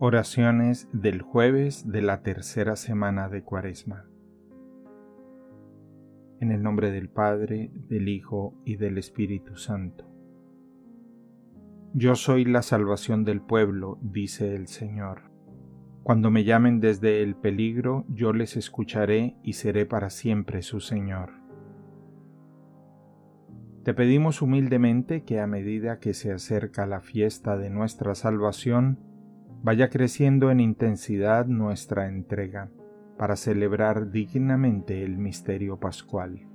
Oraciones del jueves de la tercera semana de Cuaresma. En el nombre del Padre, del Hijo y del Espíritu Santo. Yo soy la salvación del pueblo, dice el Señor. Cuando me llamen desde el peligro, yo les escucharé y seré para siempre su Señor. Te pedimos humildemente que a medida que se acerca la fiesta de nuestra salvación, vaya creciendo en intensidad nuestra entrega para celebrar dignamente el misterio pascual.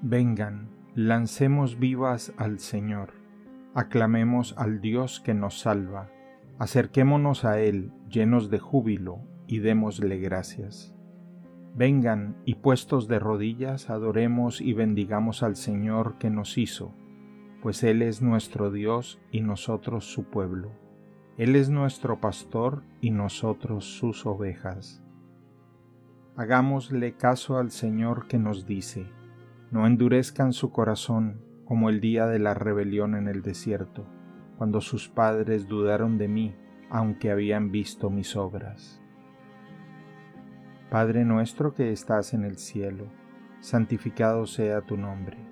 Vengan, lancemos vivas al Señor, aclamemos al Dios que nos salva, acerquémonos a Él llenos de júbilo y démosle gracias. Vengan y puestos de rodillas adoremos y bendigamos al Señor que nos hizo pues Él es nuestro Dios y nosotros su pueblo. Él es nuestro pastor y nosotros sus ovejas. Hagámosle caso al Señor que nos dice, no endurezcan su corazón como el día de la rebelión en el desierto, cuando sus padres dudaron de mí, aunque habían visto mis obras. Padre nuestro que estás en el cielo, santificado sea tu nombre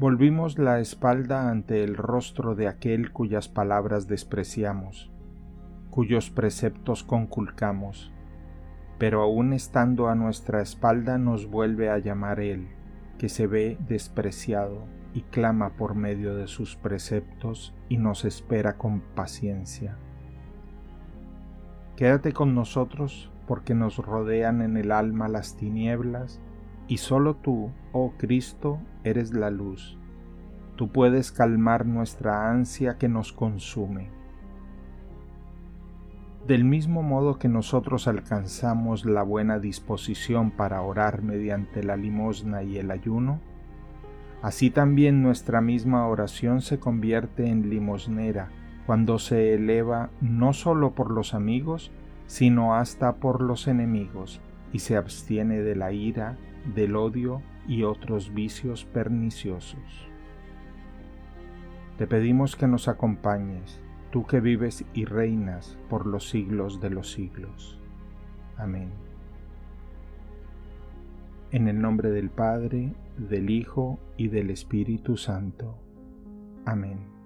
Volvimos la espalda ante el rostro de aquel cuyas palabras despreciamos, cuyos preceptos conculcamos, pero aun estando a nuestra espalda nos vuelve a llamar Él, que se ve despreciado y clama por medio de sus preceptos y nos espera con paciencia. Quédate con nosotros porque nos rodean en el alma las tinieblas y solo tú, oh Cristo, eres la luz. Tú puedes calmar nuestra ansia que nos consume. Del mismo modo que nosotros alcanzamos la buena disposición para orar mediante la limosna y el ayuno, así también nuestra misma oración se convierte en limosnera cuando se eleva no solo por los amigos, sino hasta por los enemigos, y se abstiene de la ira, del odio y otros vicios perniciosos. Te pedimos que nos acompañes, tú que vives y reinas por los siglos de los siglos. Amén. En el nombre del Padre, del Hijo y del Espíritu Santo. Amén.